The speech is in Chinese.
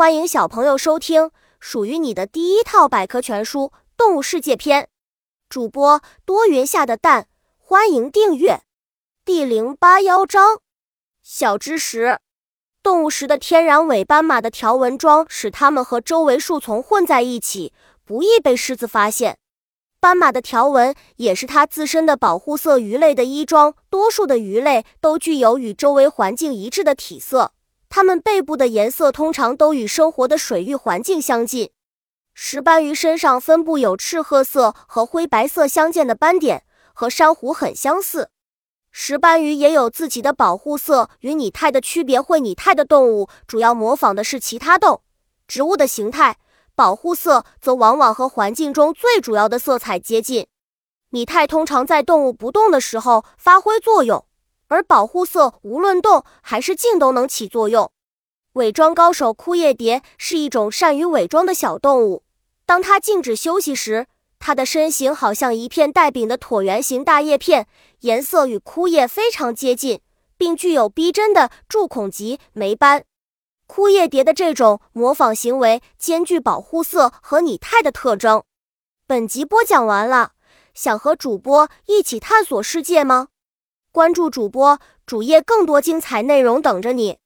欢迎小朋友收听属于你的第一套百科全书《动物世界篇》。主播多云下的蛋，欢迎订阅。第零八幺章：小知识。动物时的天然尾斑马的条纹装使它们和周围树丛混在一起，不易被狮子发现。斑马的条纹也是它自身的保护色。鱼类的衣装，多数的鱼类都具有与周围环境一致的体色。它们背部的颜色通常都与生活的水域环境相近。石斑鱼身上分布有赤褐色和灰白色相间的斑点，和珊瑚很相似。石斑鱼也有自己的保护色，与拟态的区别。会拟态的动物主要模仿的是其他动植物的形态，保护色则往往和环境中最主要的色彩接近。拟态通常在动物不动的时候发挥作用。而保护色无论动还是静都能起作用。伪装高手枯叶蝶是一种善于伪装的小动物。当它静止休息时，它的身形好像一片带柄的椭圆形大叶片，颜色与枯叶非常接近，并具有逼真的柱孔及霉斑。枯叶蝶的这种模仿行为兼具保护色和拟态的特征。本集播讲完了，想和主播一起探索世界吗？关注主播主页，更多精彩内容等着你。